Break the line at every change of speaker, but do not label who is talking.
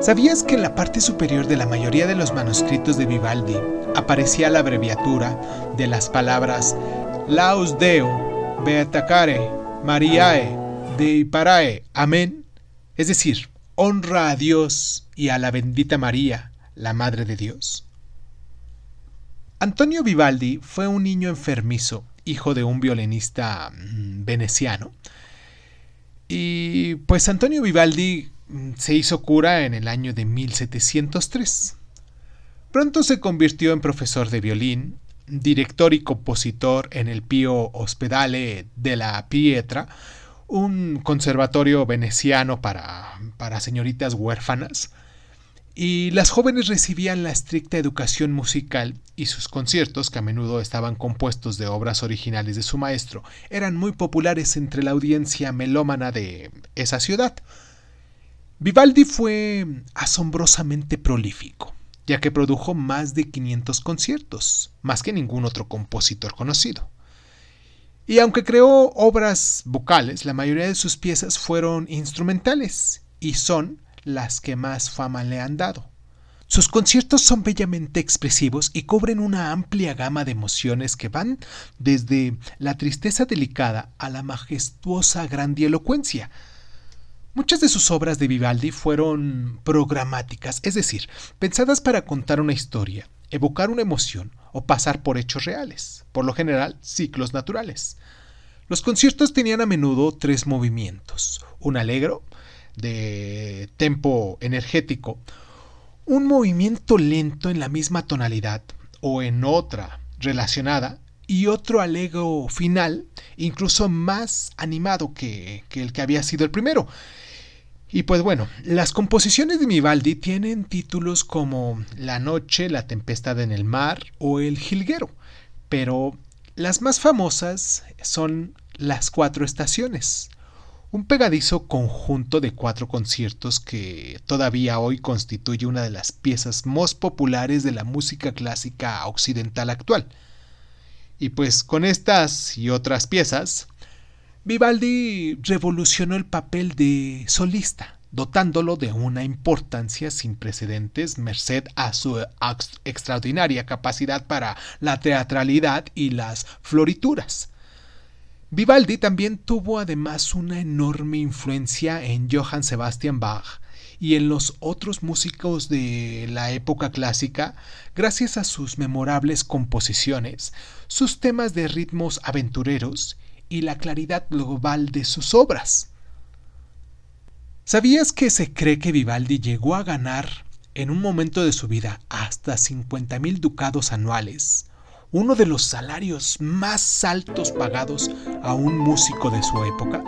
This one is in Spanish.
¿Sabías que en la parte superior de la mayoría de los manuscritos de Vivaldi aparecía la abreviatura de las palabras Laus Deo, Beatacare, Mariae, Dei Parae, Amén? Es decir, honra a Dios y a la bendita María, la Madre de Dios. Antonio Vivaldi fue un niño enfermizo, hijo de un violinista mm, veneciano. Y pues Antonio Vivaldi se hizo cura en el año de 1703. Pronto se convirtió en profesor de violín, director y compositor en el Pío Ospedale de la Pietra, un conservatorio veneciano para, para señoritas huérfanas, y las jóvenes recibían la estricta educación musical y sus conciertos, que a menudo estaban compuestos de obras originales de su maestro, eran muy populares entre la audiencia melómana de esa ciudad. Vivaldi fue asombrosamente prolífico, ya que produjo más de 500 conciertos, más que ningún otro compositor conocido. Y aunque creó obras vocales, la mayoría de sus piezas fueron instrumentales y son las que más fama le han dado. Sus conciertos son bellamente expresivos y cubren una amplia gama de emociones que van desde la tristeza delicada a la majestuosa grandielocuencia. Muchas de sus obras de Vivaldi fueron programáticas, es decir, pensadas para contar una historia, evocar una emoción o pasar por hechos reales, por lo general ciclos naturales. Los conciertos tenían a menudo tres movimientos, un alegro, de tempo energético, un movimiento lento en la misma tonalidad o en otra relacionada y otro alegro final incluso más animado que, el que había sido el primero. Y pues bueno, las composiciones de Vivaldi tienen títulos como La noche, La tempestad en el mar o El jilguero, pero las más famosas son Las cuatro estaciones, un pegadizo conjunto de cuatro conciertos que todavía hoy constituye una de las piezas más populares de la música clásica occidental actual. Y pues con estas y otras piezas, Vivaldi revolucionó el papel de solista, dotándolo de una importancia sin precedentes merced a su extraordinaria capacidad para la teatralidad y las florituras. Vivaldi también tuvo además una enorme influencia en Johann Sebastian Bach y en los otros músicos de la época clásica gracias a sus memorables composiciones, sus temas de ritmos aventureros y la claridad global de sus obras. ¿Sabías que se cree que Vivaldi llegó a ganar en un momento de su vida hasta 50 mil ducados anuales? uno de los salarios más altos pagados a un músico de su época?